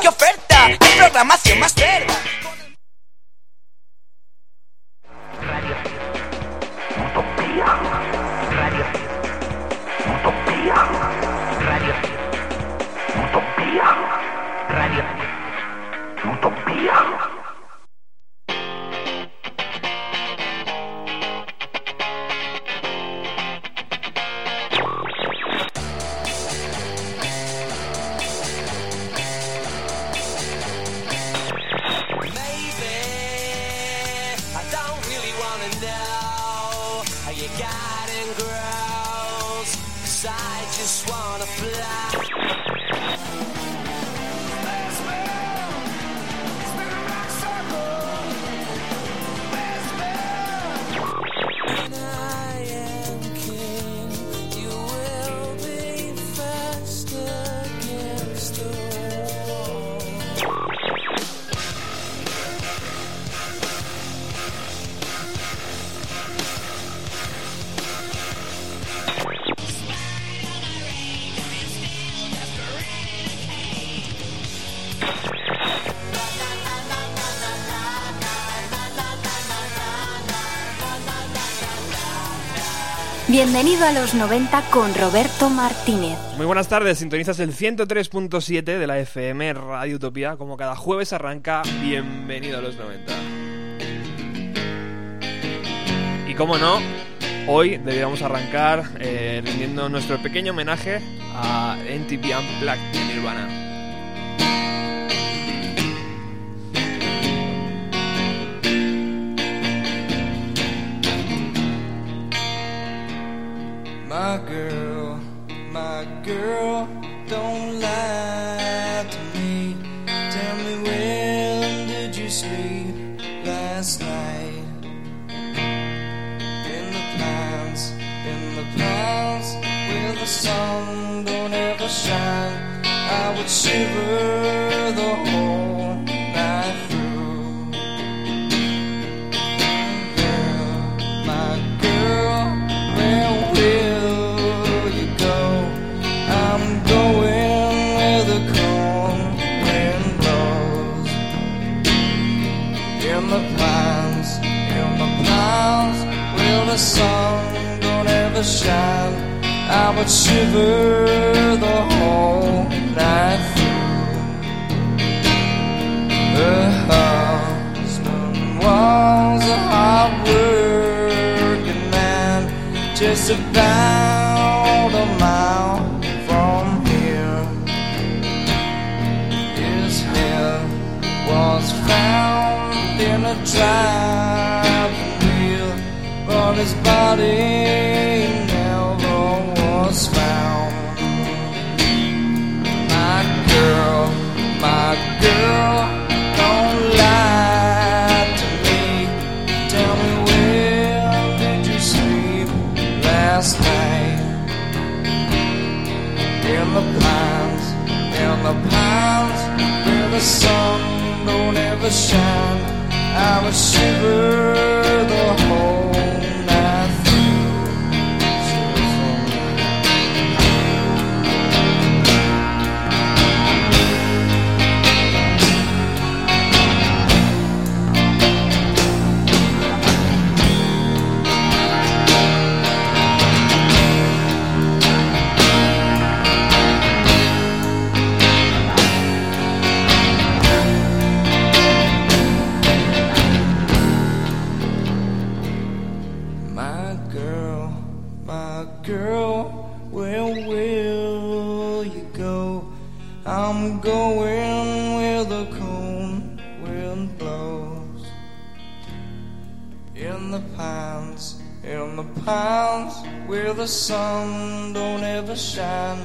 qué oferta, qué programación más cerda. A los 90 con Roberto Martínez. Muy buenas tardes, sintonizas el 103.7 de la FM Radio Utopía. Como cada jueves arranca, bienvenido a los 90. Y como no, hoy deberíamos arrancar eh, rindiendo nuestro pequeño homenaje a NTP Unplugged de Nirvana. Shine, I would shiver the whole night through. Her husband was a hard working man, just about a mile from here. His head was found in a driving wheel, but his body the sound I was shivering. Where the sun don't ever shine,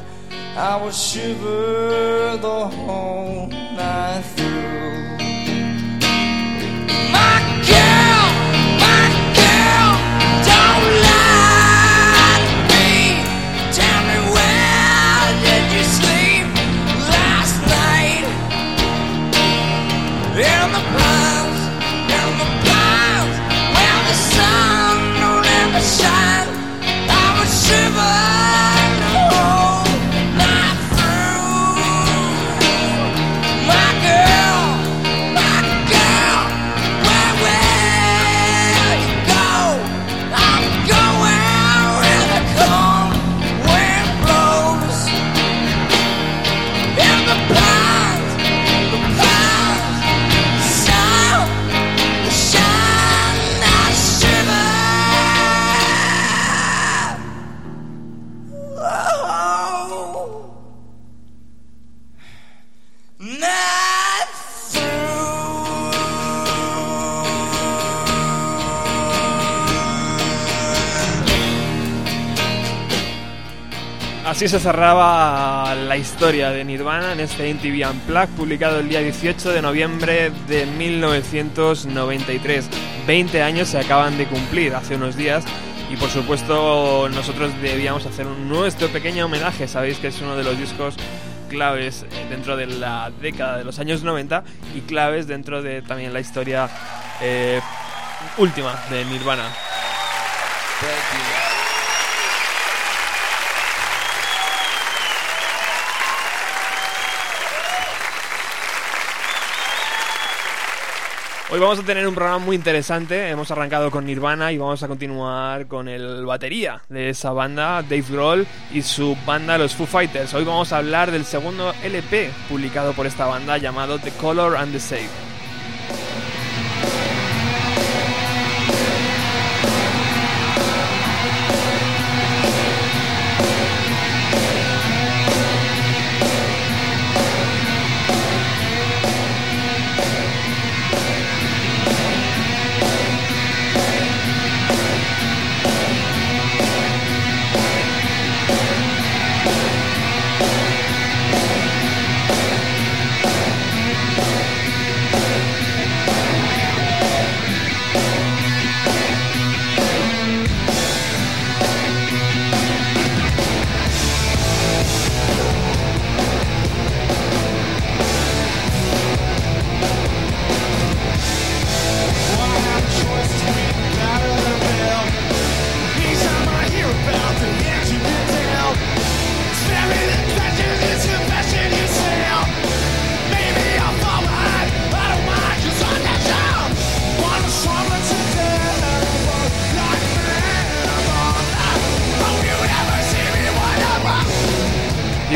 I will shiver the whole night through. Así se cerraba la historia de Nirvana en este MTV Unplugged publicado el día 18 de noviembre de 1993. 20 años se acaban de cumplir hace unos días y por supuesto nosotros debíamos hacer nuestro pequeño homenaje. Sabéis que es uno de los discos claves eh, dentro de la década de los años 90 y claves dentro de también la historia eh, última de Nirvana. Hoy vamos a tener un programa muy interesante. Hemos arrancado con Nirvana y vamos a continuar con el batería de esa banda, Dave Grohl, y su banda, los Foo Fighters. Hoy vamos a hablar del segundo LP publicado por esta banda llamado The Color and the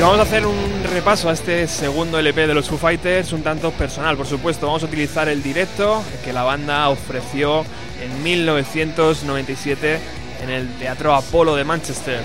Vamos a hacer un repaso a este segundo LP de los Foo Fighters, un tanto personal, por supuesto. Vamos a utilizar el directo que la banda ofreció en 1997 en el Teatro Apolo de Manchester.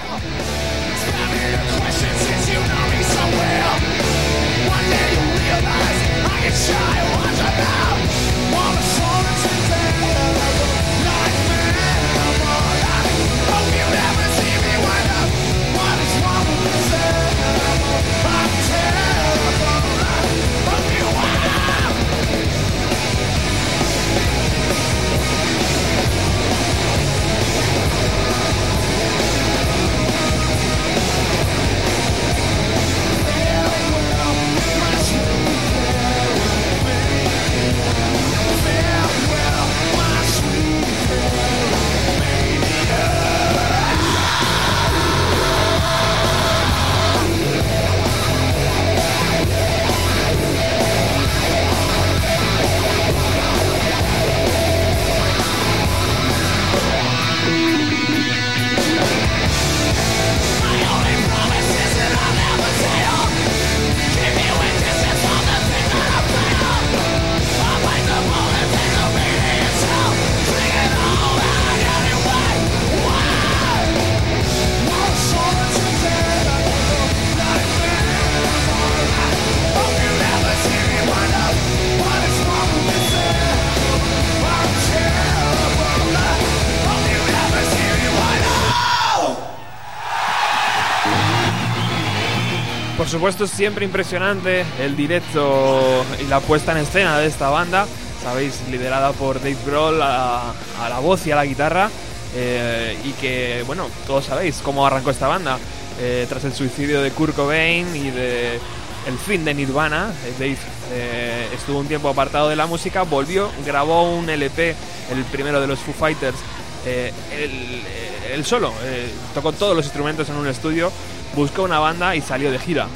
Por supuesto es siempre impresionante el directo y la puesta en escena de esta banda, sabéis, liderada por Dave Grohl a, la voz y a la guitarra, eh, y que, bueno, todos sabéis cómo arrancó esta banda. Eh, tras el suicidio de Kurt Cobain y de el fin de Nirvana, eh, Dave estuvo un tiempo apartado de la música, volvió, grabó un LP, el primero de los Foo Fighters, él solo, tocó todos los instrumentos en un estudio buscó una banda y salió de gira.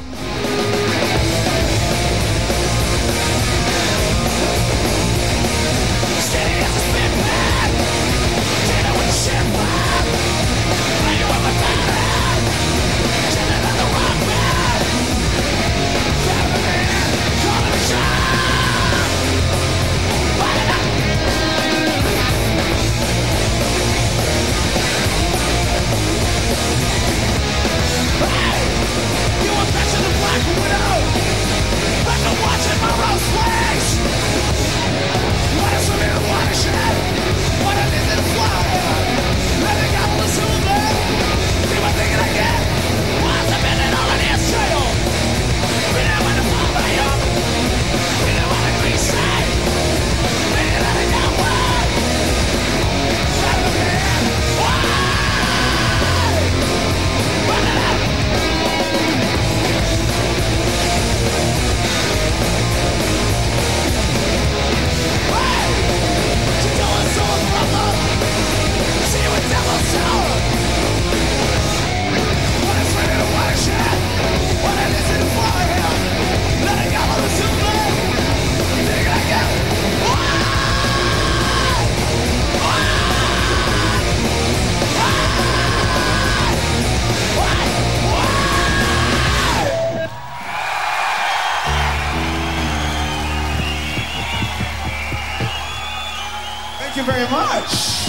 Thank you very much.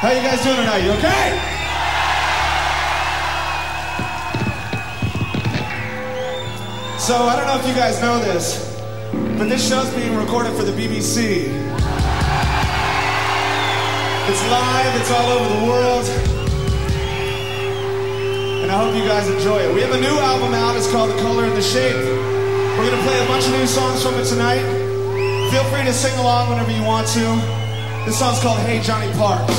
How you guys doing tonight? You okay? So I don't know if you guys know this, but this show's being recorded for the BBC. It's live, it's all over the world. And I hope you guys enjoy it. We have a new album out, it's called The Color and the Shape. We're gonna play a bunch of new songs from it tonight. Feel free to sing along whenever you want to. This song's called Hey Johnny Park.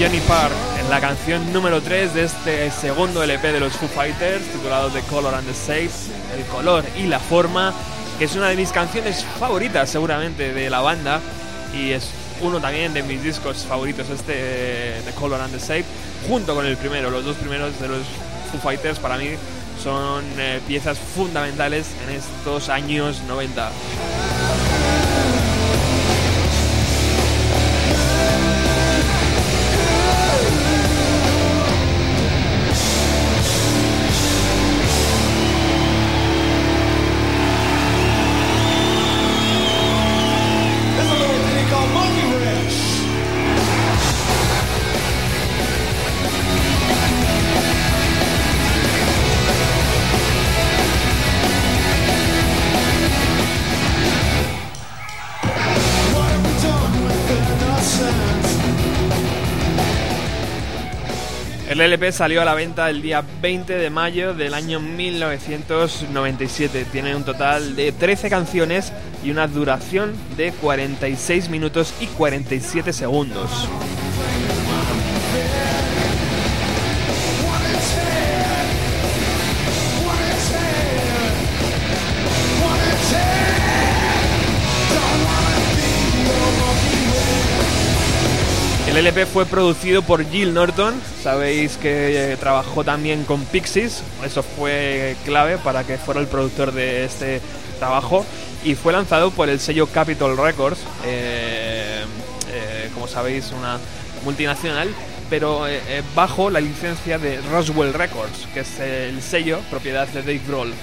Johnny en la canción número 3 de este segundo LP de los Foo Fighters, titulado The Color and the Shape, el color y la forma, que es una de mis canciones favoritas seguramente de la banda y es uno también de mis discos favoritos este eh, The Color and the Shape, junto con el primero, los dos primeros de los Foo Fighters para mí son eh, piezas fundamentales en estos años 90. El LP salió a la venta el día 20 de mayo del año 1997. Tiene un total de 13 canciones y una duración de 46 minutos y 47 segundos. El LP fue producido por Jill Norton, sabéis que eh, trabajó también con Pixies, eso fue clave para que fuera el productor de este trabajo. Y fue lanzado por el sello Capitol Records, eh, eh, como sabéis una multinacional, pero bajo la licencia de Roswell Records, que es el sello propiedad de Dave Grohl.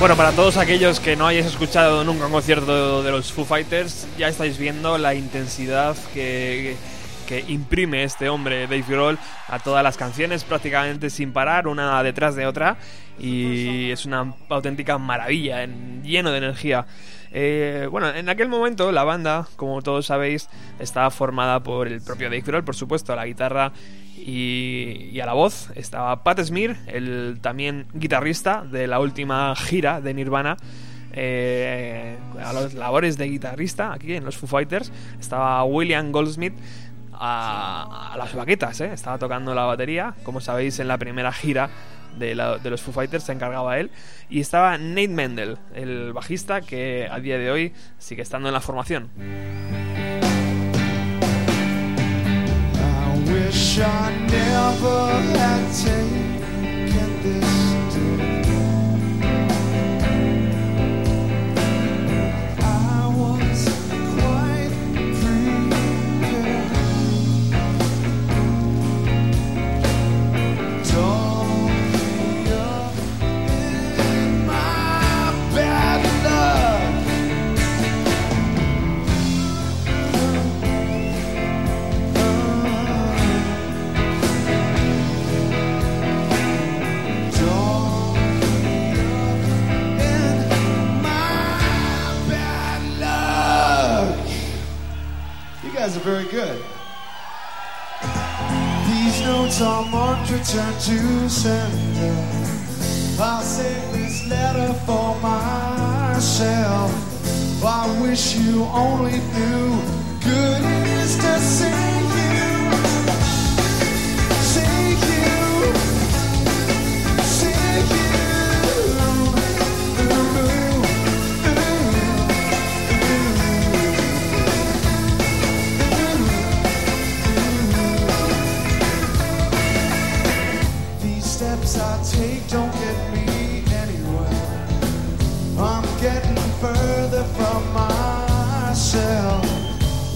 Bueno, para todos aquellos que no hayáis escuchado nunca un concierto de los Foo Fighters, ya estáis viendo la intensidad que, imprime este hombre, Dave Grohl, a todas las canciones, prácticamente sin parar, una detrás de otra, y es una auténtica maravilla, lleno de energía. Eh, bueno, en aquel momento la banda, como todos sabéis, estaba formada por el propio Dave Grohl, por supuesto, a la guitarra y, a la voz estaba Pat Smear, el también guitarrista de la última gira de Nirvana. Eh, a las labores de guitarrista aquí en los Foo Fighters estaba William Goldsmith a, las baquetas, eh. estaba tocando la batería, como sabéis en la primera gira de, los Foo Fighters se encargaba él y estaba Nate Mendel, el bajista que a día de hoy sigue estando en la formación. I guys are very good. These notes are marked return to sender. I'll save this letter for myself. I wish you only knew good it is to.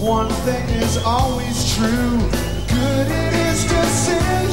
One thing is always true good it is to sin.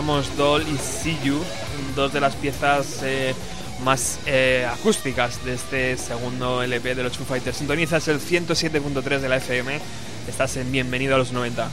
Amos Doll y See You, dos de las piezas eh, más eh, acústicas de este segundo LP de los Foo Fighters. Sintonizas el 107.3 de la FM, estás en Bienvenido a los 90.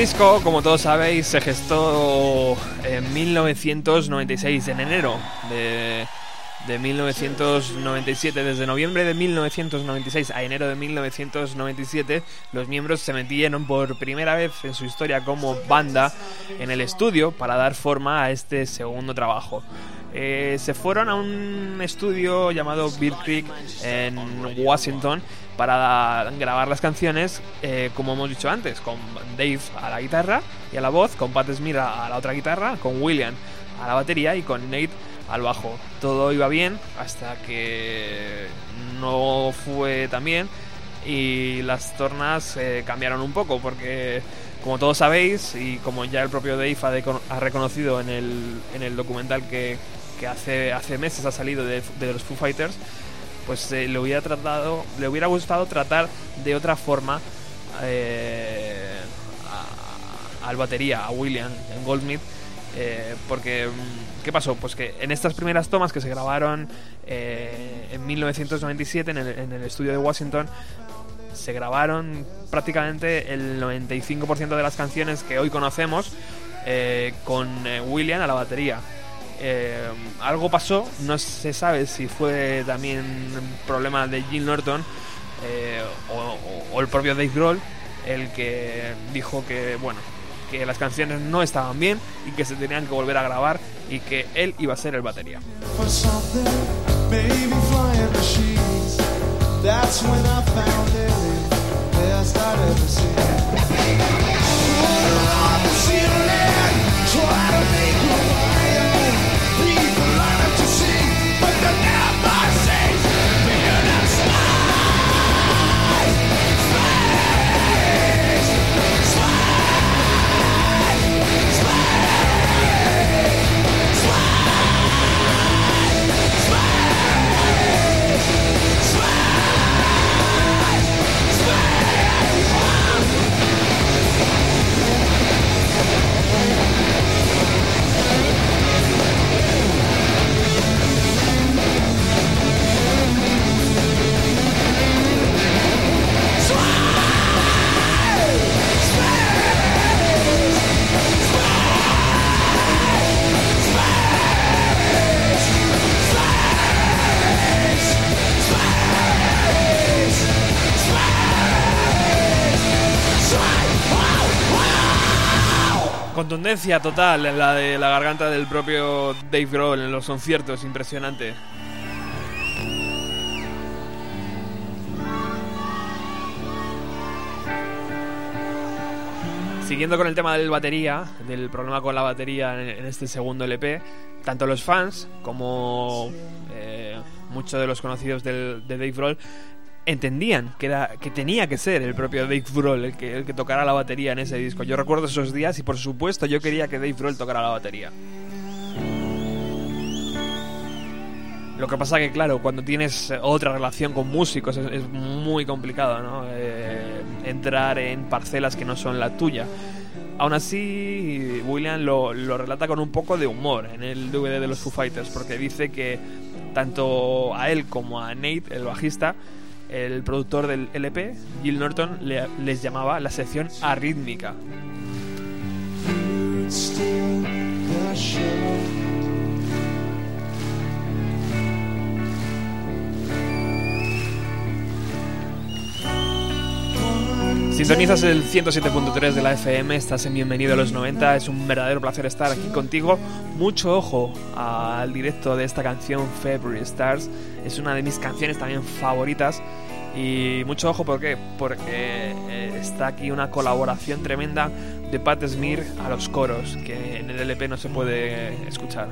El disco, como todos sabéis, se gestó en 1996, en enero de 1997. Desde noviembre de 1996 a enero de 1997, los miembros se metieron por primera vez en su historia como banda en el estudio para dar forma a este segundo trabajo. Eh, se fueron a un estudio llamado Beer Creek en Washington para grabar las canciones, eh, como hemos dicho antes, con Dave a la guitarra y a la voz, con Pat Smear a la otra guitarra, con William a la batería y con Nate al bajo. Todo iba bien hasta que no fue tan bien y las tornas eh, cambiaron un poco porque como todos sabéis y como ya el propio Dave ha, reconocido en el, en el documental que, que, hace, hace meses ha salido de, los Foo Fighters, pues eh, le hubiera tratado, le hubiera gustado tratar de otra forma eh, al batería, a William, en Goldsmith, eh, porque mm, ¿qué pasó? Pues que en estas primeras tomas que se grabaron en 1997 en el, en el estudio de Washington, se grabaron prácticamente el 95% de las canciones que hoy conocemos con William a la batería. Eh, algo pasó, no se sabe si fue también problema de Jim Norton eh, o, el propio Dave Grohl el que dijo que bueno que las canciones no estaban bien y que se tenían que volver a grabar y que él iba a ser el batería. Contundencia total en la de la garganta del propio Dave Grohl en los conciertos, impresionante. Siguiendo con el tema del batería, del problema con la batería en, este segundo LP, tanto los fans como eh, muchos de los conocidos del, de Dave Grohl entendían que, era, que tenía que ser el propio Dave Grohl el que, el que tocara la batería en ese disco. Yo recuerdo esos días y por supuesto yo quería que Dave Grohl tocara la batería. Lo que pasa que, claro, cuando tienes otra relación con músicos es, muy complicado, ¿no? Eh, entrar en parcelas que no son la tuya. Aún así, William lo, lo, relata con un poco de humor en el DVD de los Foo Fighters, porque dice que tanto a él como a Nate, el bajista, el productor del LP, Gil Norton, les llamaba la sección arrítmica. Sintonizas el 107.3 de la FM, estás en Bienvenido a los 90, es un verdadero placer estar aquí contigo. Mucho ojo al directo de esta canción February Stars, es una de mis canciones también favoritas. Y mucho ojo ¿por qué? porque eh, está aquí una colaboración tremenda de Pat Smear a los coros, que en el LP no se puede escuchar.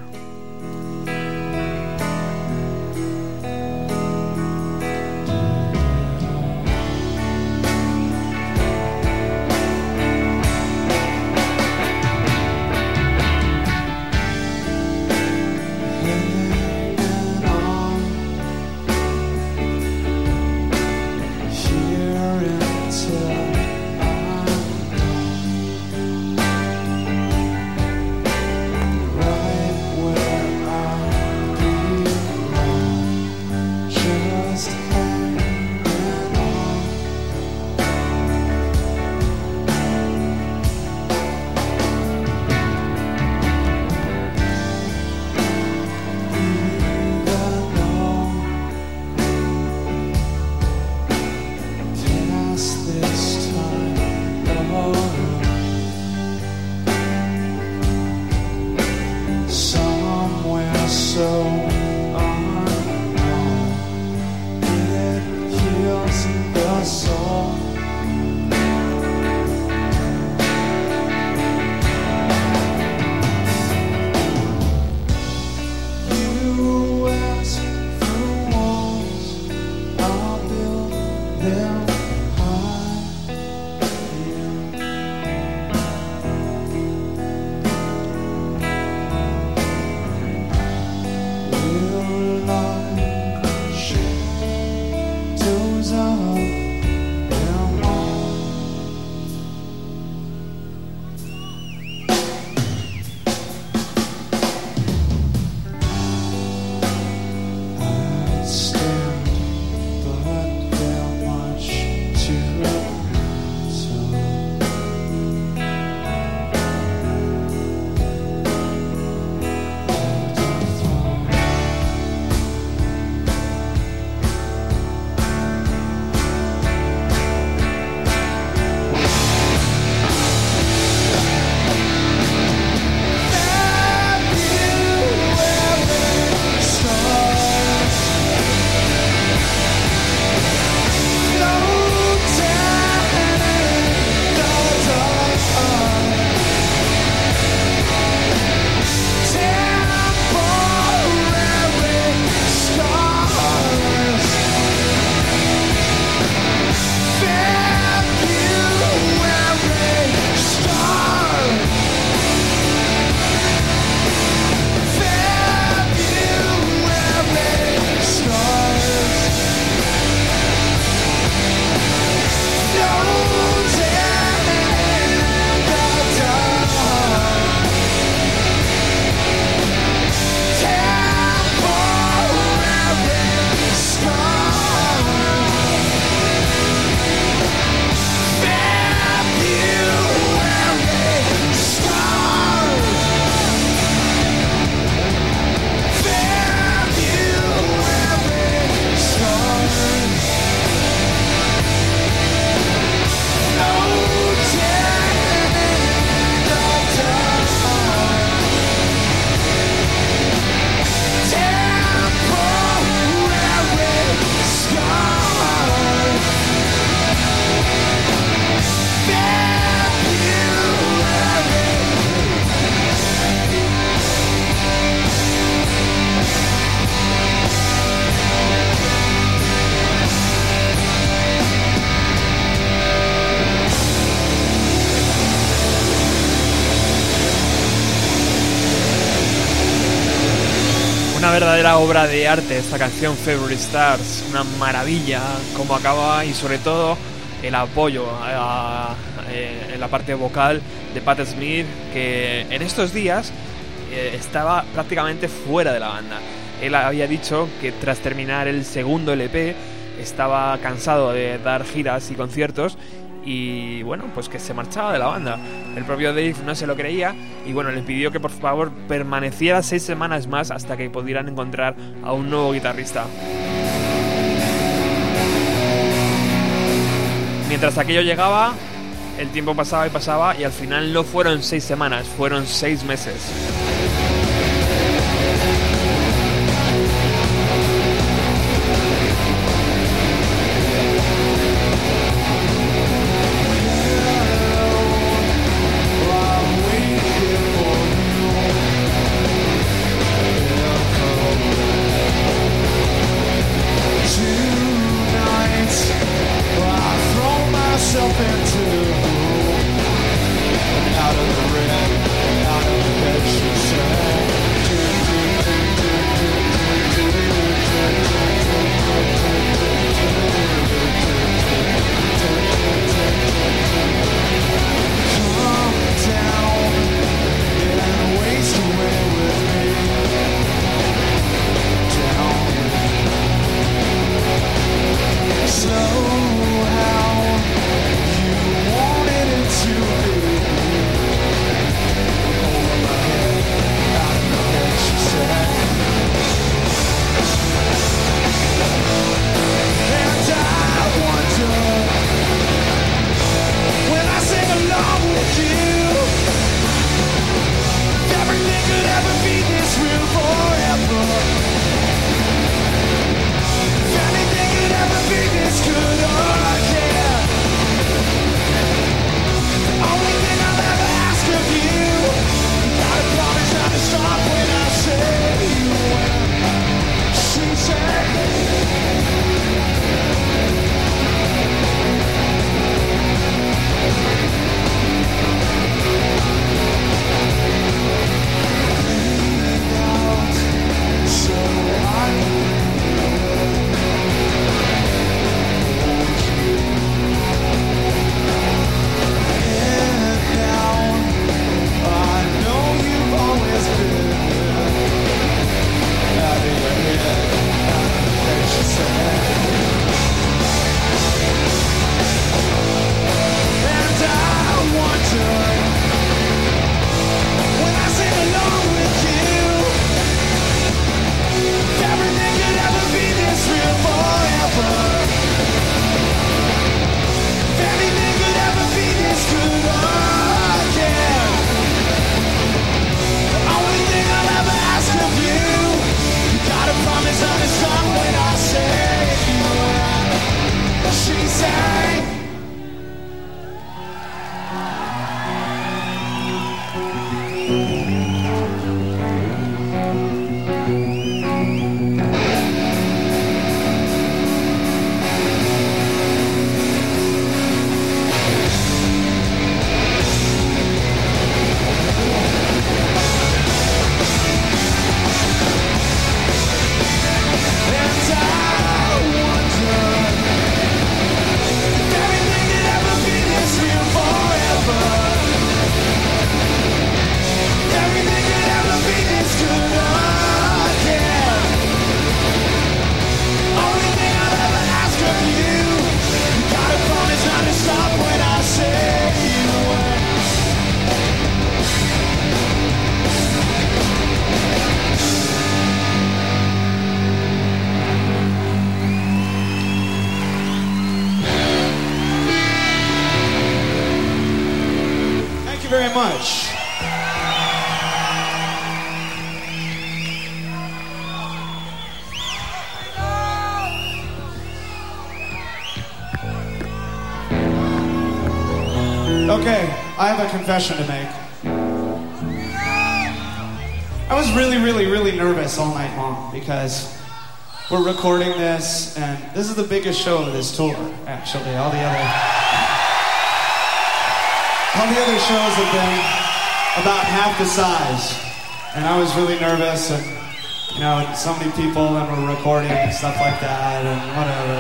Verdadera obra de arte esta canción Favorite Stars, una maravilla como acaba y sobre todo el apoyo eh, en la parte vocal de Pat Smith que en estos días eh, estaba prácticamente fuera de la banda. Él había dicho que tras terminar el segundo LP estaba cansado de dar giras y conciertos y bueno, pues que se marchaba de la banda. El propio Dave no se lo creía y bueno, le pidió que por favor permaneciera seis semanas más hasta que pudieran encontrar a un nuevo guitarrista. Mientras aquello llegaba, el tiempo pasaba y pasaba y al final no fueron seis semanas, fueron seis meses. Confession to make. I was really, really, really nervous all night long because we're recording this, and this is the biggest show of this tour, actually. All the other. All the other shows have been about half the size, and I was really nervous, and you know, so many people, and we're recording and stuff like that, and whatever.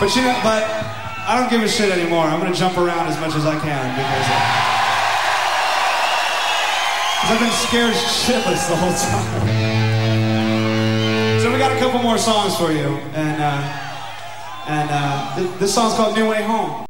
But you know, but I don't give a shit anymore. I'm gonna jump around as much as I can because, because I've been scared shitless the whole time. So we got a couple more songs for you, and uh, and uh, th- this song's called "New Way Home."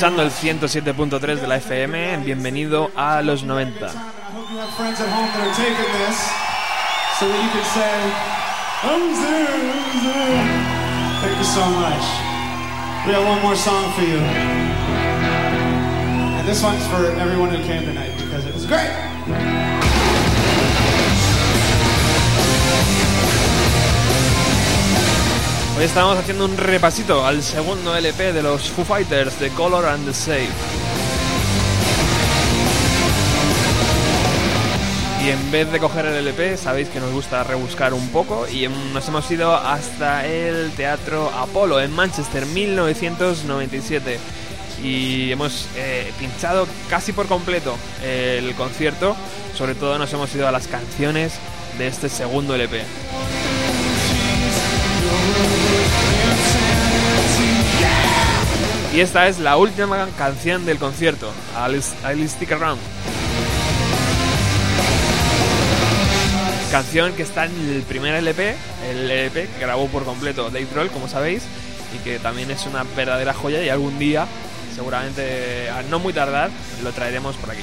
Escuchando el 107.3 de la FM. Bienvenido a los 90. I hope you have friends at home that are taking this so that you can say, I'm there, I'm there. Thank you so much. We have one more song for you. And this one's for everyone who came tonight Hoy estamos haciendo un repasito al segundo LP de los Foo Fighters, The Color and the Shape. Y en vez de coger el LP, sabéis que nos gusta rebuscar un poco y nos hemos ido hasta el Teatro Apolo en Manchester, 1997. Y hemos eh, pinchado casi por completo el concierto. Sobre todo nos hemos ido a las canciones de este segundo LP. Y esta es la última canción del concierto, I'll, Stick Around. Canción que está en el primer LP, el LP que grabó por completo Dave Grohl, como sabéis, y que también es una verdadera joya y algún día, seguramente a no muy tardar, lo traeremos por aquí.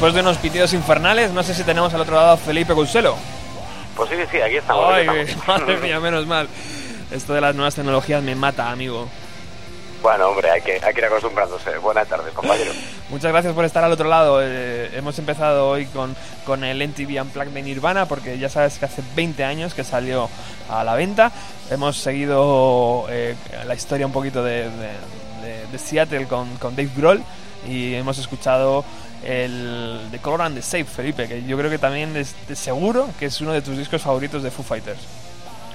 Después de unos pitidos infernales, no sé si tenemos al otro lado a Felipe Cuselo. Pues sí, sí, aquí estamos. Ay, aquí estamos. madre mía, menos mal. Esto de las nuevas tecnologías me mata, amigo. Bueno, hombre, hay que, hay que ir acostumbrándose. Buenas tardes, compañero. Muchas gracias por estar al otro lado. Eh, hemos empezado hoy con, con el MTV Unplugged de Nirvana porque ya sabes que hace 20 años que salió a la venta. Hemos seguido eh, la historia un poquito de, de- de- de Seattle con, con Dave Grohl y hemos escuchado el The Color and the Shape, Felipe, que yo creo que también es de seguro que es uno de tus discos favoritos de Foo Fighters.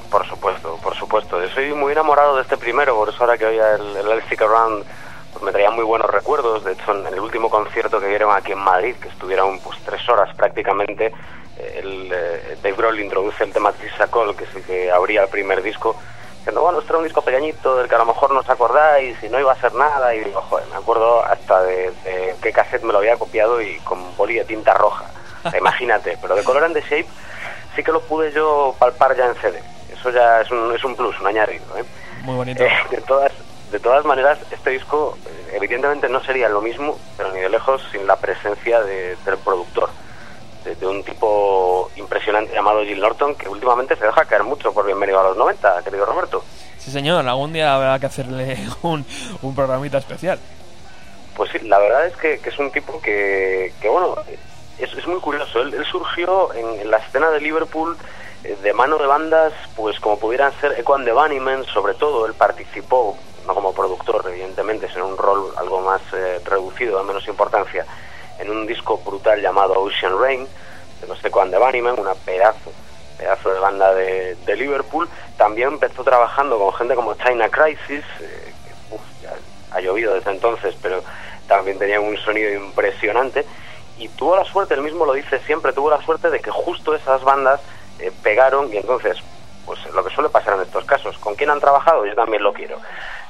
Por supuesto, por supuesto. Yo soy muy enamorado de este primero, por eso ahora que oía el, el Stick Around pues me traía muy buenos recuerdos. De hecho, en el último concierto que dieron aquí en Madrid, que estuvieron pues tres horas prácticamente, el, eh, Dave Grohl introduce el tema Trisha Cole, que es el que abría el primer disco, diciendo, bueno, este era un disco pequeñito del que a lo mejor no os acordáis y no iba a ser nada. Y digo, joder, me acuerdo hasta de, de qué cassette me lo había copiado y con boli de tinta roja. Imagínate, pero de Color and the Shape sí que lo pude yo palpar ya en CD. Eso ya es un, es un plus, un añadido. ¿eh? Muy bonito. Eh, de todas de todas maneras este disco eh, evidentemente no sería lo mismo pero ni de lejos sin la presencia de- del productor de, de un tipo impresionante llamado Jill Norton que últimamente se deja caer mucho por bienvenido a los 90 querido Roberto Sí, señor, algún día habrá que hacerle un, un programita especial. Pues sí, la verdad es que, que es un tipo que, que bueno, es, es muy curioso. Él, él surgió en, en la escena de Liverpool eh, de mano de bandas, pues como pudieran ser Echo and the Bunnymen, sobre todo. Él participó, no como productor, evidentemente, sino en un rol algo más eh, reducido, de menos importancia, en un disco brutal llamado Ocean Rain, de los Echo and the una pedazo pedazo de banda de, de Liverpool. También empezó trabajando con gente como China Crisis, eh, que uf, ya ha llovido desde entonces, pero también tenía un sonido impresionante. Y tuvo la suerte, él mismo lo dice siempre, tuvo la suerte de que justo esas bandas eh, pegaron y entonces, pues lo que suele pasar en estos casos, ¿con quién han trabajado? Yo también lo quiero.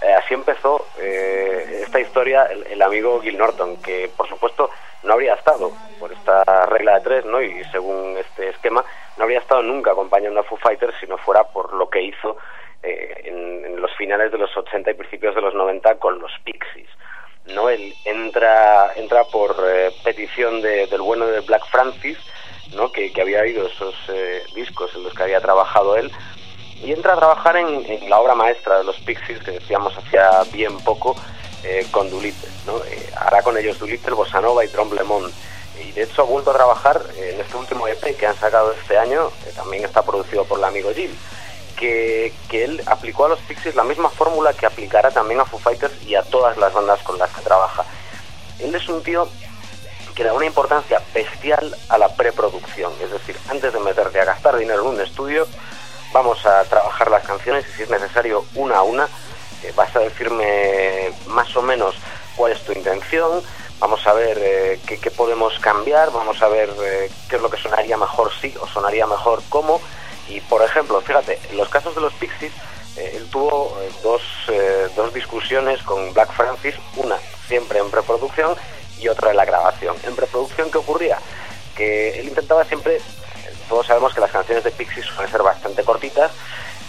Eh, así empezó eh, esta historia el, el amigo Gil Norton, que por supuesto no habría estado por esta regla de tres, ¿no? Y según este esquema, no habría estado nunca acompañando a Foo Fighters si no fuera por lo que hizo eh, en, en los finales de los 80 y principios de los 90 con los Pixies. ¿no? Él entra, entra por petición de- del bueno de Black Francis, ¿no? que, que había oído esos eh, discos en los que había trabajado él, y entra a trabajar en, en la obra maestra de los Pixies, que decíamos hacía bien poco, eh, con Doolittle. ¿no? Eh, hará con ellos Doolittle, Bossa Nova y Tromblemont. Y de hecho ha vuelto a trabajar eh, en este último EP que han sacado este año, que también está producido por el amigo Jill, que, que él aplicó a los Pixies la misma fórmula que aplicará también a Foo Fighters y a todas las bandas con las que trabaja. Él es un tío que da una importancia bestial a la preproducción. Es decir, antes de meterte a gastar dinero en un estudio, vamos a trabajar las canciones y si es necesario una a una, eh, vas a decirme más o menos cuál es tu intención, vamos a ver eh, qué, podemos cambiar, vamos a ver eh, qué es lo que sonaría mejor sí o sonaría mejor cómo. Y por ejemplo, fíjate, en los casos de los Pixies, él tuvo dos, dos discusiones con Black Francis, una siempre en preproducción y otra en la grabación. En preproducción, ¿qué ocurría? Que él intentaba siempre, todos sabemos que las canciones de Pixies suelen ser bastante cortitas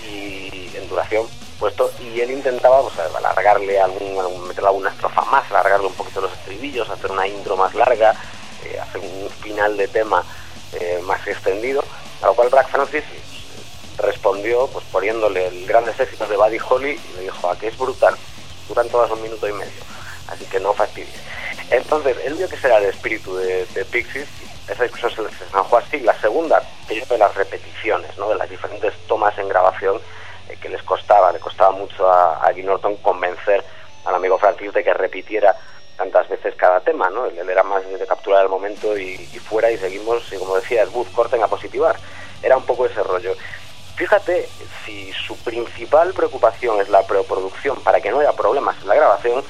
y en duración puesto y él intentaba pues, alargarle algún, meterle alguna estrofa más, alargarle un poquito los estribillos, hacer una intro más larga, eh, hacer un final de tema eh, más extendido, a lo cual Black Francis respondió pues poniéndole el grandes éxitos de Buddy Holly y le dijo, aquí es brutal, duran todas un minuto y medio, así que no fastidies. Entonces, él vio que ese era el espíritu de, de Pixies, esa discusión se zanjó así. La segunda, que de las repeticiones, ¿no? de las diferentes tomas en grabación eh, que les costaba, le costaba mucho a, a Norton convencer al amigo Francis de que repitiera tantas veces cada tema, ¿no? Él, él era más de capturar el momento y, y fuera y seguimos, y como decía, es buzz, corten a positivar. Era un poco ese rollo. Fíjate, si su principal preocupación es la preproducción para que no haya problemas en la grabación,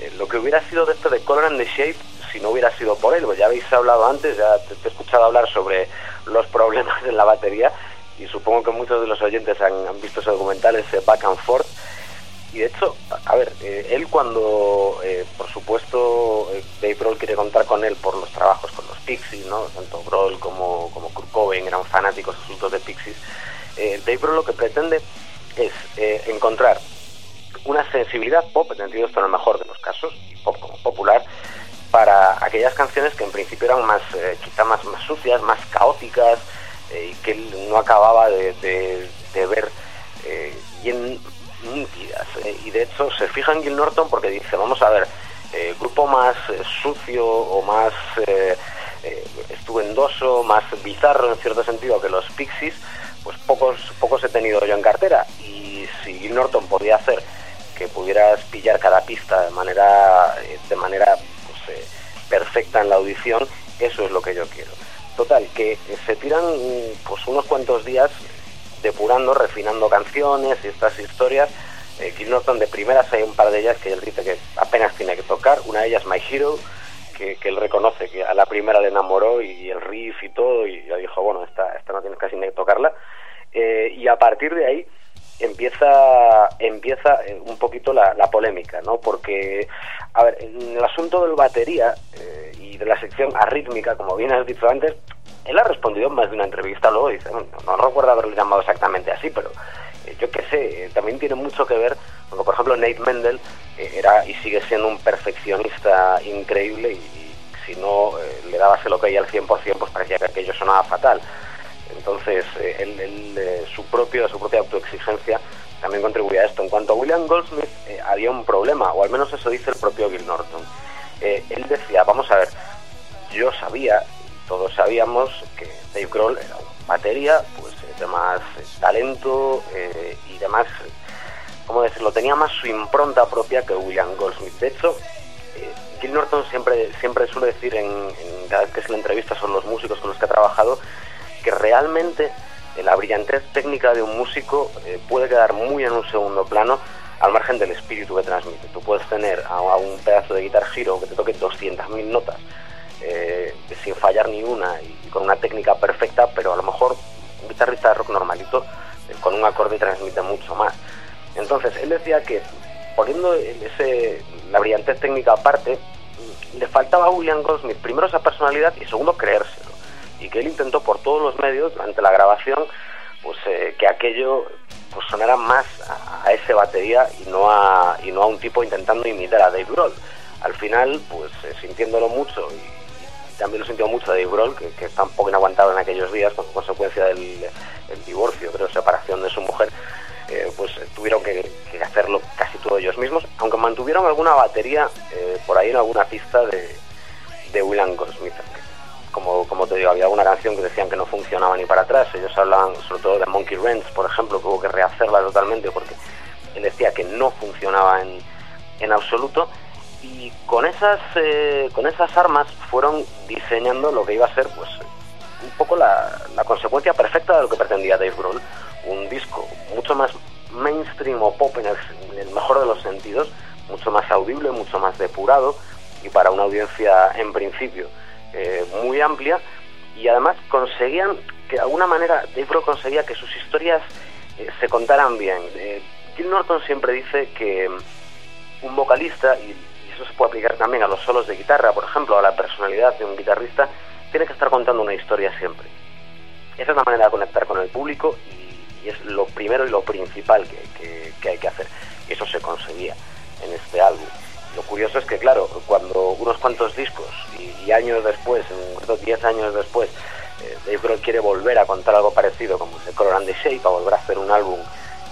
eh, lo que hubiera sido de esto de Color and the Shape si no hubiera sido por él, pues ya habéis hablado antes, ya te, he escuchado hablar sobre los problemas en la batería y supongo que muchos de los oyentes han, visto ese documental, ese back and forth. Y de hecho, a ver, eh, él cuando, eh, por supuesto, eh, Dave Grohl quiere contar con él por los trabajos con los Pixies, ¿no? Tanto Grohl como, como Kurt Cobain eran fanáticos absolutos de Pixies. Eh, Dave Grohl lo que pretende es eh, encontrar una sensibilidad pop, entendido esto en el mejor de los casos, y pop como popular, para aquellas canciones que en principio eran más, eh, quizá más, más sucias, más caóticas, eh, y que él no acababa de, ver eh, bien nítidas. eh, y de hecho se fija en Gil Norton porque dice, vamos a ver, eh, grupo más sucio o más estupendoso, más bizarro en cierto sentido que los Pixies, pues pocos, pocos he tenido yo en cartera. Y si Gil Norton podía hacer que pudieras pillar cada pista de manera, eh, de manera pues, eh, perfecta en la audición, eso es lo que yo quiero. Total, que se tiran pues unos cuantos días depurando, refinando canciones y estas historias. Eh, Gil Norton de primeras hay un par de ellas que él dice que apenas tiene que tocar. Una de ellas My Hero, que, que él reconoce que a la primera le enamoró y, el riff y todo, y ya dijo, bueno, esta, esta no tienes casi ni que tocarla. Eh, y a partir de ahí empieza empieza eh, un poquito la, polémica, ¿no? Porque, a ver, en el asunto del batería eh, y de la sección arrítmica, como bien has dicho antes, él ha respondido en más de una entrevista luego, dice, no, no recuerdo haberle llamado exactamente así, pero eh, yo qué sé, también tiene mucho que ver, porque por ejemplo Nate Mendel era y sigue siendo un perfeccionista increíble y, si no le dabas el ok al 100%, pues parecía que aquello sonaba fatal. Entonces, eh, él, eh, su, propio, su propia autoexigencia también contribuía a esto. En cuanto a William Goldsmith, eh, había un problema, o al menos eso dice el propio Gil Norton. Eh, él decía, vamos a ver, yo sabía, todos sabíamos que Dave Grohl era un batería, pues de más talento y de más, ¿cómo decirlo? Tenía más su impronta propia que William Goldsmith. De hecho, Gil Norton siempre, siempre suele decir en, en cada vez que se le entrevista son los músicos con los que ha trabajado realmente la brillantez técnica de un músico eh, puede quedar muy en un segundo plano al margen del espíritu que transmite. Tú puedes tener a, un pedazo de Guitar Hero que te toque 200.000 notas eh, sin fallar ni una y, con una técnica perfecta, pero a lo mejor un guitarrista de rock normalito eh, con un acorde transmite mucho más. Entonces, él decía que poniendo ese, la brillantez técnica aparte, le faltaba a William Goldsmith primero esa personalidad y segundo creérselo. Y que él intentó por todos los medios durante la grabación pues eh, que aquello pues sonara más a, ese batería y no a y no a un tipo intentando imitar a Dave Grohl. Al final, pues eh, sintiéndolo mucho y, también lo sintió mucho Dave Grohl, que, que está un poco inaguantado en aquellos días como consecuencia del el divorcio, creo, separación de su mujer, eh, pues tuvieron que, hacerlo casi todos ellos mismos, aunque mantuvieron alguna batería por ahí en alguna pista de, de William Goldsmith. Como, como te digo, había alguna canción que decían que no funcionaba ni para atrás. Ellos hablaban sobre todo de Monkey Ranch, por ejemplo, que hubo que rehacerla totalmente porque él decía que no funcionaba en, en absoluto. y con esas, eh, con esas armas fueron diseñando lo que iba a ser pues un poco la, la consecuencia perfecta de lo que pretendía Dave Grohl, un disco mucho más mainstream o pop en el, en el mejor de los sentidos, mucho más audible, mucho más depurado y para una audiencia en principio eh, muy amplia y además conseguían que de alguna manera Dave Grohl conseguía que sus historias eh, se contaran bien. Eh, Gil Norton siempre dice que mm, un vocalista, y, eso se puede aplicar también a los solos de guitarra, por ejemplo, a la personalidad de un guitarrista, tiene que estar contando una historia siempre. Esa es la manera de conectar con el público y, es lo primero y lo principal que, que- que hay que hacer. Eso se conseguía en este álbum. Lo curioso es que, claro, cuando unos cuantos discos y, años después, en concreto 10 años después, eh, Dave Grohl quiere volver a contar algo parecido como The Color and the Shape, a volver a hacer un álbum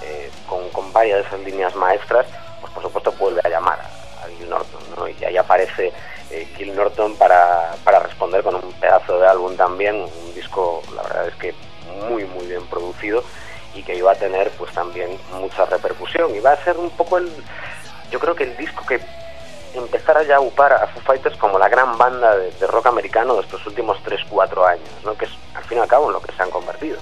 eh, con, con varias de esas líneas maestras, pues por supuesto vuelve a llamar a, a Gil Norton, ¿no? Y ahí aparece eh, Gil Norton para, para responder con un pedazo de álbum también, un disco, la verdad es que muy, muy bien producido y que iba a tener pues también mucha repercusión. Y va a ser un poco el, yo creo que el disco que empezara ya a upar a Foo Fighters como la gran banda de, rock americano de estos últimos 3-4 años, ¿no? que es al fin y al cabo en lo que se han convertido.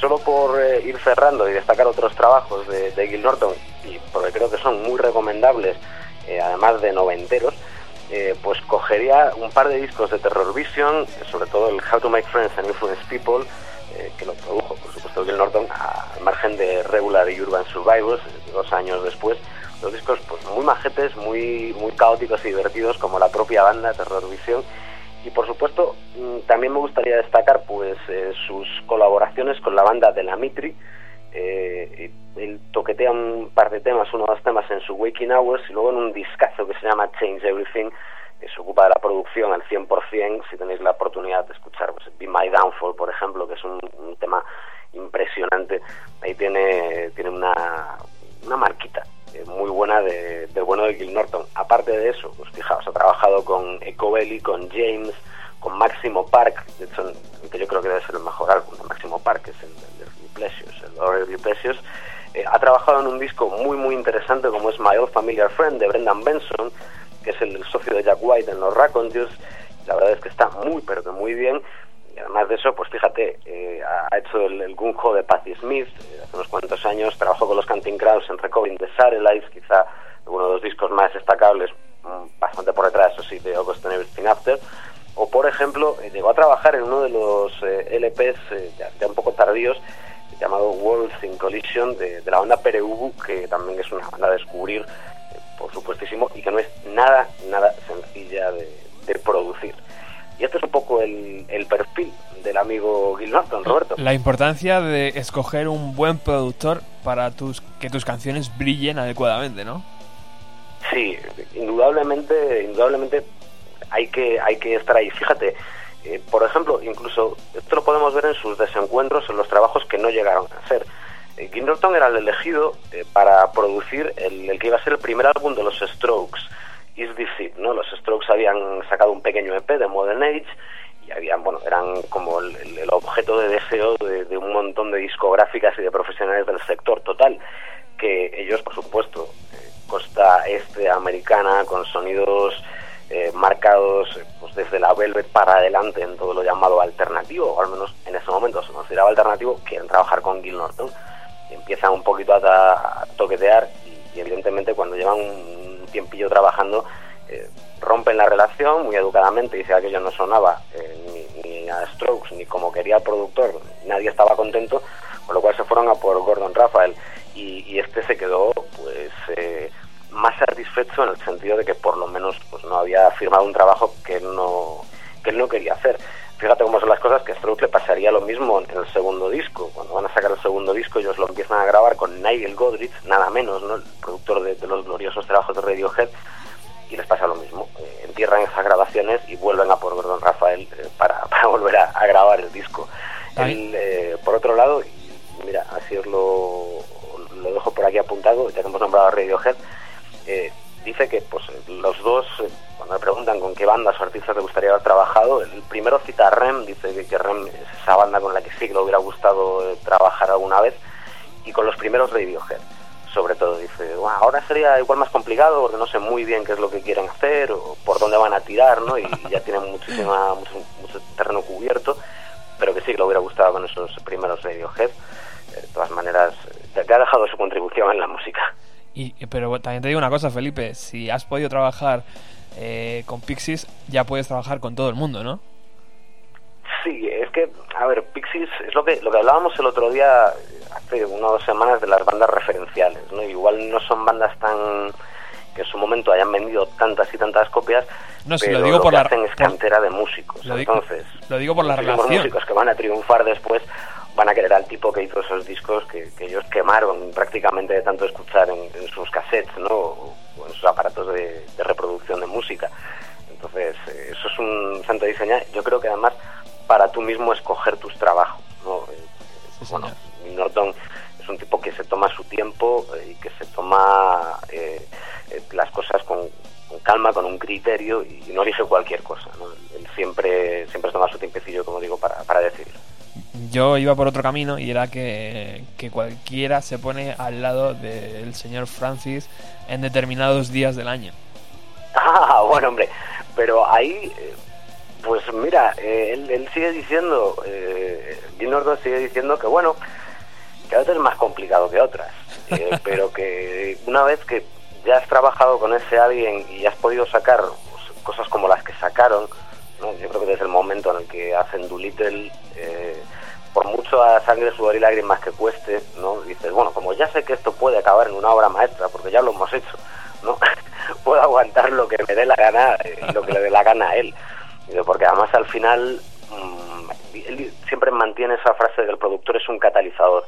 Solo por eh, ir cerrando y destacar otros trabajos de, Gil Norton, y porque creo que son muy recomendables, eh, además de noventeros, eh, pues cogería un par de discos de Terror Vision, sobre todo el How to Make Friends and Influence People, que lo produjo, por supuesto, Gil Norton, al margen de Regular y Urban Survivors, dos años después. Los discos pues muy majetes, muy, muy caóticos y divertidos, como la propia banda Terror Vision. Y por supuesto, mm, también me gustaría destacar pues eh, sus colaboraciones con la banda de la Mitri. Eh, él toquetea un par de temas, uno o dos temas en su Waking Hours y luego en un discazo que se llama Change Everything, que se ocupa de la producción al 100%, si tenéis la oportunidad de escuchar pues, Be My Downfall, por ejemplo, que es un, un tema impresionante. Ahí tiene, tiene una, una marquita eh, muy buena de, del bueno de Gil Norton. Aparte de eso, pues fijaos, ha trabajado con Ecobelly, con James, con Máximo Park, de que yo creo que debe ser el mejor álbum de Máximo Park, es el de Pleasures, el Earthly Pleasures. Eh, ha trabajado en un disco muy muy interesante como es My Old Familiar Friend de Brendan Benson, que es el socio de Jack White en los Raconteurs. La verdad es que está muy pero que muy bien. Y además de eso, pues fíjate, eh, ha hecho el, el de Patti Smith eh, hace unos cuantos años, trabajó con los Canting Crowds en Recovering the Satellites, quizá uno de los discos más destacables, mm, bastante por detrás, eso sí, de August and Everything After. O, por ejemplo, eh, llegó a trabajar en uno de los eh, LPs eh, ya, ya un poco tardíos, llamado Worlds in Collision, de, la banda Pereubu, que también es una banda a descubrir, por supuestísimo, y que no es La importancia de escoger un buen productor para tus, que tus canciones brillen adecuadamente, ¿no? Sí, indudablemente, indudablemente hay que, hay que estar ahí. Fíjate, eh, por ejemplo, incluso esto lo podemos ver en sus desencuentros, en los trabajos que no llegaron a hacer. Eh, era el elegido eh, para producir el, el que iba a ser el primer álbum de los Strokes, Is This It, ¿no? Los Strokes habían sacado un pequeño EP de Modern Age y habían, bueno, eran como el, objeto de deseo de, un montón de discográficas y de profesionales del sector total, que ellos, por supuesto, eh, costa este americana, con sonidos eh, marcados eh, pues desde la Velvet para adelante en todo lo llamado alternativo, o al menos en ese momento se consideraba alternativo, quieren trabajar con Gil Norton, y empiezan un poquito a, toquetear y, evidentemente cuando llevan un tiempillo trabajando eh, rompen la relación muy educadamente, dice que aquello no sonaba eh, ni, ni a Strokes ni como quería el productor, nadie estaba contento, con lo cual se fueron a por Gordon Raphael y, y este se quedó pues eh, más satisfecho en el sentido de que por lo menos pues no había firmado un trabajo que él no que él no quería hacer. Fíjate cómo son las cosas que a Strokes le pasaría lo mismo en el segundo disco. Cuando van a sacar el segundo disco, ellos lo empiezan a grabar con Nigel Godrich, nada menos, ¿no? el productor de, de los gloriosos trabajos de Radiohead, y les pasa lo mismo. Eh, entierran esas grabaciones y vuelven a por Gordon Rafael eh, para, para volver a, a grabar el disco. Él, eh, por otro lado, y mira, así os lo, lo dejo por aquí apuntado, ya que hemos nombrado a Radiohead, eh, dice que pues los dos, cuando le preguntan con qué bandas o artistas le gustaría haber trabajado, el primero cita a Rem, dice que, que Rem es esa banda con la que sí que le hubiera gustado trabajar alguna vez, y con los primeros Radiohead. Sobre todo. Dice, "Buah, ahora sería igual más complicado porque no sé muy bien qué es lo que quieren hacer o por dónde van a tirar, ¿no? Y ya tienen muchísima, mucho, mucho terreno cubierto, pero que sí que le hubiera gustado con esos primeros Radiohead. Eh, De todas maneras, eh, que ha dejado su contribución en la música. Y, pero también te digo una cosa, Felipe, si has podido trabajar eh, con Pixies, ya puedes trabajar con todo el mundo, ¿no? Sí, es que, a ver, Pixies es lo que, lo que hablábamos el otro día, eh, hace una o dos semanas, de las bandas referenciales, ¿no? Igual no son bandas tan que en su momento hayan vendido tantas y tantas copias, No, si pero lo digo por que la- hacen es cantera de músicos. Lo digo- Entonces, lo digo por la relación. músicos que van a triunfar después van a querer al tipo que hizo esos discos que, que ellos quemaron prácticamente de tanto escuchar en, en sus cassettes, ¿no? O, en sus aparatos de, de reproducción de música. Entonces, eh, eso es un santo diseñar. Yo creo que además para tú mismo escoger tus trabajos, ¿no? Eh, Sí, bueno, Norton es un tipo que se toma su tiempo eh, y que se toma eh, eh, las cosas con, con calma, con un criterio y no elige cualquier cosa. ¿no? Él siempre, siempre toma su tiempecillo, como digo, para, para decidir. Yo iba por otro camino y era que, que cualquiera se pone al lado del señor Francis en determinados días del año. Ah, bueno, hombre, pero ahí, eh, pues mira, él, él sigue diciendo, eh, Jim Norton sigue diciendo que bueno, que a veces es más complicado que otras, eh, pero que una vez que ya has trabajado con ese alguien y has podido sacar cosas como las que sacaron, ¿no? yo creo que desde el momento en el que hacen Doolittle, eh, por mucho a sangre, sudor y lágrimas que cueste, ¿no? dices, bueno, como ya sé que esto puede acabar en una obra maestra, porque ya lo hemos hecho, ¿no? puedo aguantar lo que me dé la gana eh, y lo que le dé la gana a él. Porque además al final mm, él siempre mantiene esa frase de que el productor es un catalizador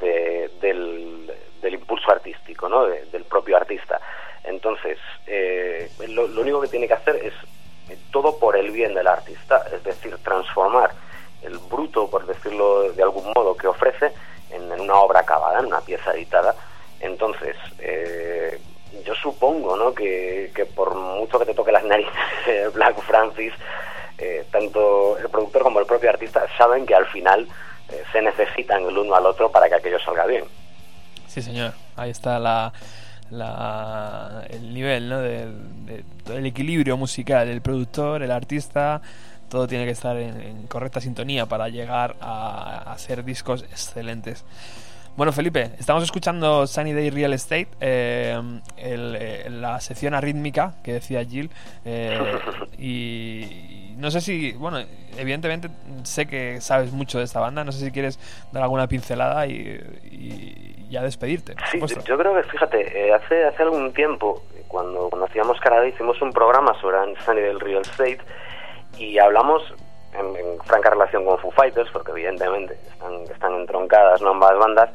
de- del, del impulso artístico, ¿no? De- del propio artista. Entonces, eh, lo, único que tiene que hacer es eh, todo por el bien del artista, es decir, transformar el bruto, por decirlo de algún modo, que ofrece en, en una obra acabada, en una pieza editada. Entonces, eh, yo supongo ¿no? que, que por mucho que te toque las narices Black Francis, eh, tanto el productor como el propio artista saben que al final eh, se necesitan el uno al otro para que aquello salga bien. Sí, señor. Ahí está la, la- el nivel, ¿no? De, del equilibrio musical. El productor, el artista, todo tiene que estar en, en correcta sintonía para llegar a, a hacer discos excelentes. Bueno, Felipe, estamos escuchando Sunny Day Real Estate, eh, el- eh, la sección arrítmica que decía Jill. eh, y no sé si, bueno, evidentemente sé que sabes mucho de esta banda. No sé si quieres dar alguna pincelada y, y ya despedirte. Sí, yo creo que, fíjate, eh, hace, hace algún tiempo, cuando, cuando hacíamos Canadá, hicimos un programa sobre Sunny del Real Estate y hablamos en, en franca relación con Foo Fighters, porque evidentemente están, están entroncadas ¿no? ambas bandas,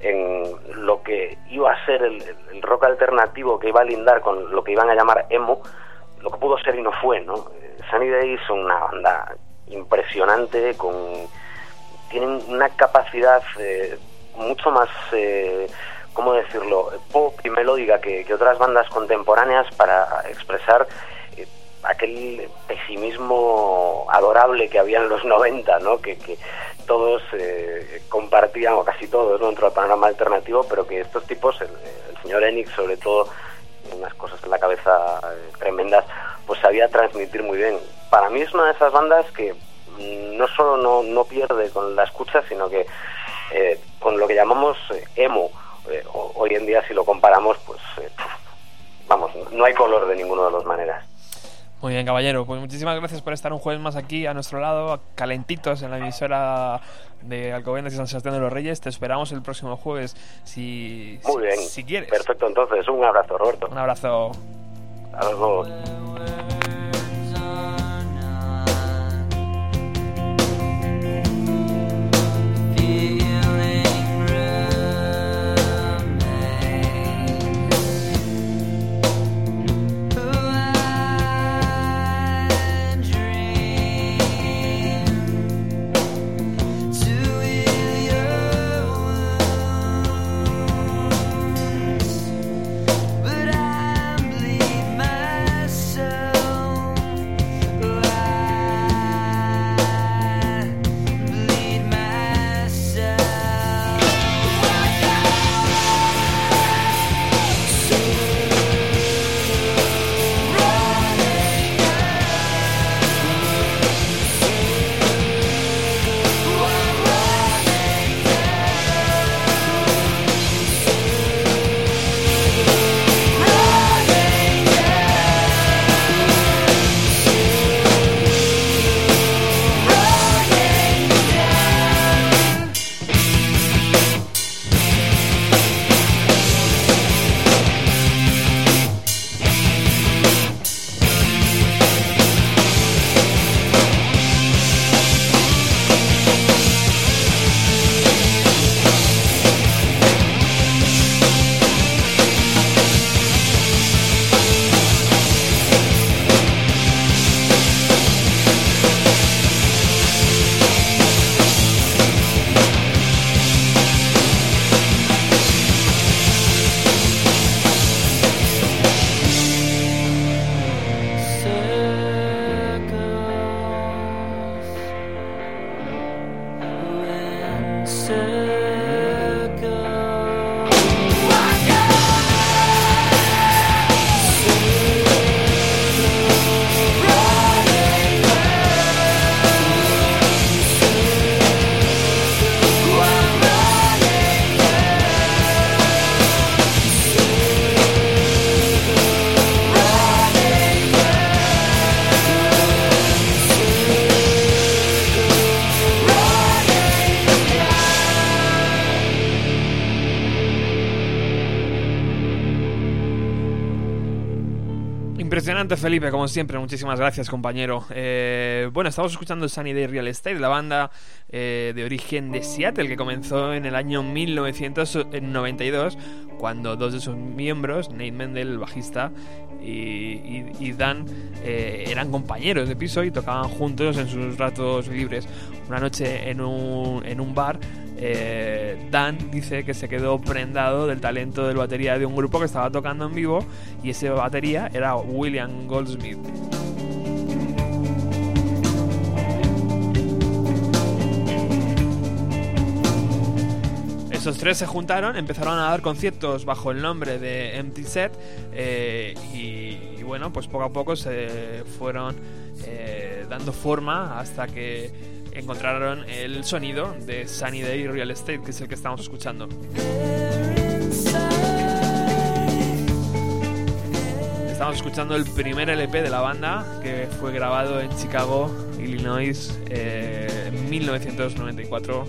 en lo que iba a ser el, el rock alternativo que iba a lindar con lo que iban a llamar emo, lo que pudo ser y no fue, ¿no? Sunny Day son una banda impresionante, con tienen una capacidad eh, mucho más, eh, ¿cómo decirlo?, pop y melódica que, que otras bandas contemporáneas para expresar aquel pesimismo adorable que había en los 90, ¿no? Que, que todos eh, compartían, o casi todos, ¿no? dentro del panorama alternativo, pero que estos tipos, el, señor Enix sobre todo, unas cosas en la cabeza eh, tremendas, pues sabía transmitir muy bien. Para mí es una de esas bandas que no solo no, no pierde con la escucha, sino que eh, con lo que llamamos eh, emo, eh, hoy en día si lo comparamos, pues vamos, no hay color de ninguna de las maneras. Muy bien, caballero. Pues muchísimas gracias por estar un jueves más aquí a nuestro lado, calentitos en la emisora de Alcobendas y San Sebastián de los Reyes. Te esperamos el próximo jueves si, Muy si- bien, si quieres. perfecto entonces, un abrazo Roberto. Un abrazo. Hasta luego. Felipe, como siempre, muchísimas gracias compañero. Eh, bueno, estamos escuchando Sunny Day Real Estate, la banda eh, de origen de Seattle que comenzó en el año 1992 cuando dos de sus miembros, Nate Mendel, el bajista, y, Dan eh, eran compañeros de piso y tocaban juntos en sus ratos libres. Una noche en un, en un bar eh, Dan dice que se quedó prendado del talento del batería de un grupo que estaba tocando en vivo y ese batería era William Goldsmith. Esos tres se juntaron, empezaron a dar conciertos bajo el nombre de Empty Set eh, y, bueno, pues poco a poco se fueron eh, dando forma hasta que encontraron el sonido de Sunny Day Real Estate, que es el que estamos escuchando. Estamos escuchando el primer LP de la banda que fue grabado en Chicago, Illinois, eh, en 1994.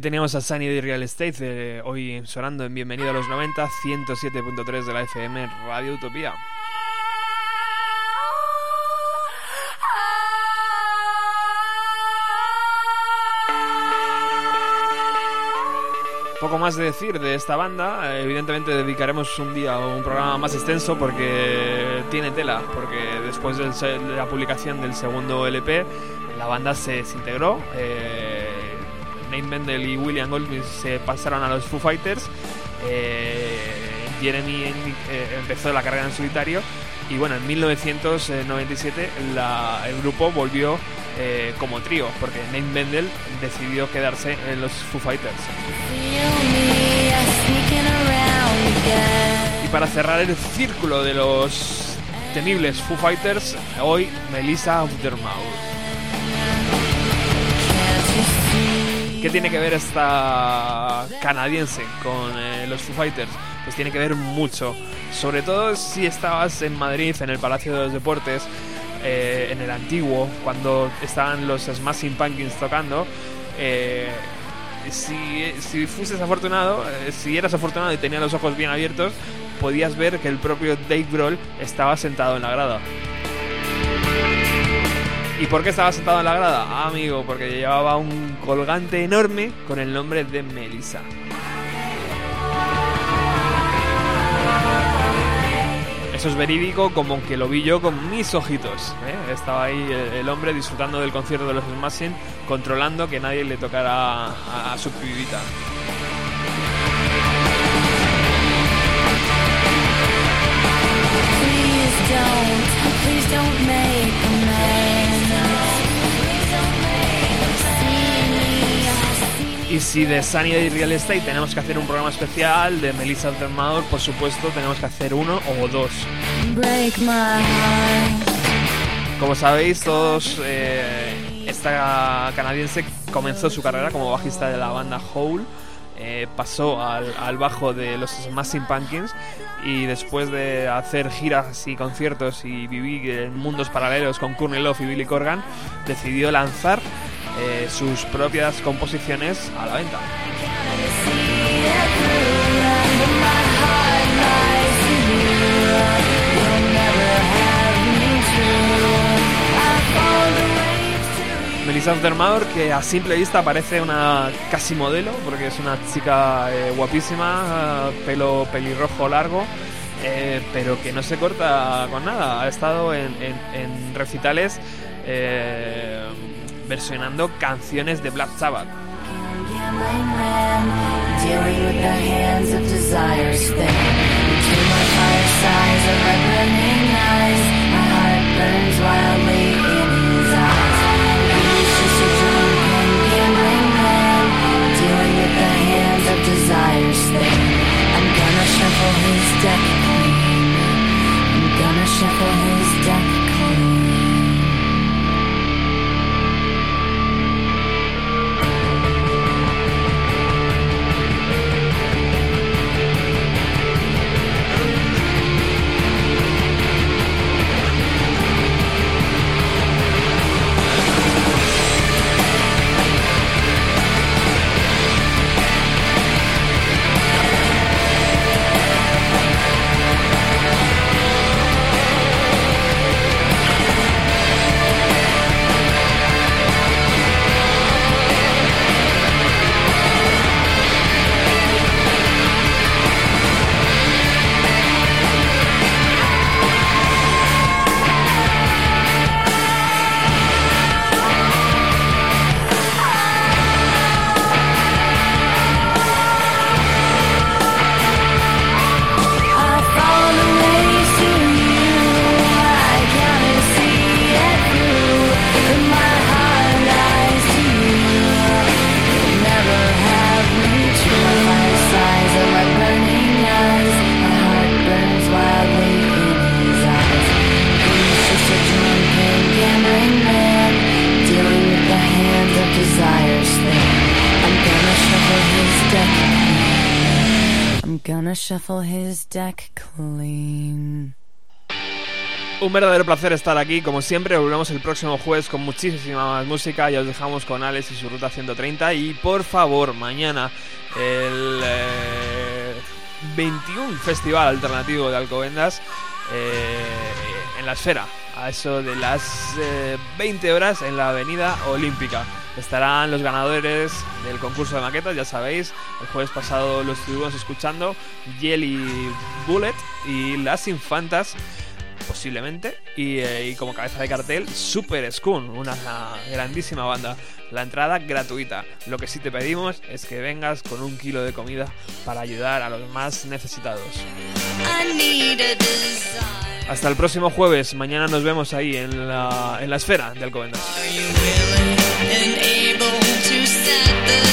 Ahí teníamos a Sunny Day Real Estate, eh, hoy sonando en Bienvenido a los 90, 107.3 de la FM Radio Utopía. Poco más de decir de esta banda, evidentemente dedicaremos un día o un programa más extenso porque tiene tela, porque después de la publicación del segundo LP la banda se desintegró. Eh, Nate Mendel y William Goldsmith se pasaron a los Foo Fighters. Eh, Jeremy eh, empezó la carrera en solitario. Y bueno, en 1997 la- el grupo volvió eh, como trío, porque Nate Mendel decidió quedarse en los Foo Fighters. Y para cerrar el círculo de los temibles Foo Fighters, hoy Melissa Aftermouth. ¿Qué tiene que ver esta canadiense con eh, los Foo Fighters? Pues tiene que ver mucho. Sobre todo si estabas en Madrid, en el Palacio de los Deportes, eh, en el antiguo, cuando estaban los Smashing Pumpkins tocando. eh, si, si afortunado, si eras afortunado y tenías los ojos bien abiertos, podías ver que el propio Dave Grohl estaba sentado en la grada. ¿Y por qué estaba sentado en la grada? Ah, amigo, porque llevaba un colgante enorme con el nombre de Melissa. Eso es verídico como que lo vi yo con mis ojitos. ¿eh? Estaba ahí el, hombre disfrutando del concierto de los Smashing, controlando que nadie le tocara a, a su pibita. Y si de Sunny Day Real Estate tenemos que hacer un programa especial de Melissa Alternador, por supuesto tenemos que hacer uno o dos. Como sabéis, todos, eh, esta canadiense comenzó su carrera como bajista de la banda Hole, eh, pasó al, al bajo de los Smashing Pumpkins y después de hacer giras y conciertos y vivir en mundos paralelos con Courtney Love y Billy Corgan, decidió lanzar eh, sus propias composiciones a la venta. Melissa Aftermauer, que a simple vista parece una casi modelo, porque es una chica eh, guapísima, eh, pelo pelirrojo largo, pero que no se corta con nada. Ha estado en, en- recitales versionando canciones de Black Sabbath. Dealing with the hands of desire spin Between Un verdadero placer estar aquí, como siempre, volvemos el próximo jueves con muchísima más música. Y os dejamos con Alex y su Ruta 130 y por favor, mañana el eh, 21 Festival Alternativo de Alcobendas eh, en la esfera, a eso de las eh, 20 horas en la Avenida Olímpica. estarán los ganadores del concurso de maquetas, ya sabéis, el jueves pasado lo estuvimos escuchando, Jelly Bullet y Las Infantas posiblemente. Y, eh, y como cabeza de cartel, Super Skun, una grandísima banda. La entrada gratuita. Lo que sí te pedimos es que vengas con un kilo de comida para ayudar a los más necesitados. Hasta el próximo jueves. Mañana nos vemos ahí en la, en la esfera de Alcobendas. Are you willing and able to set the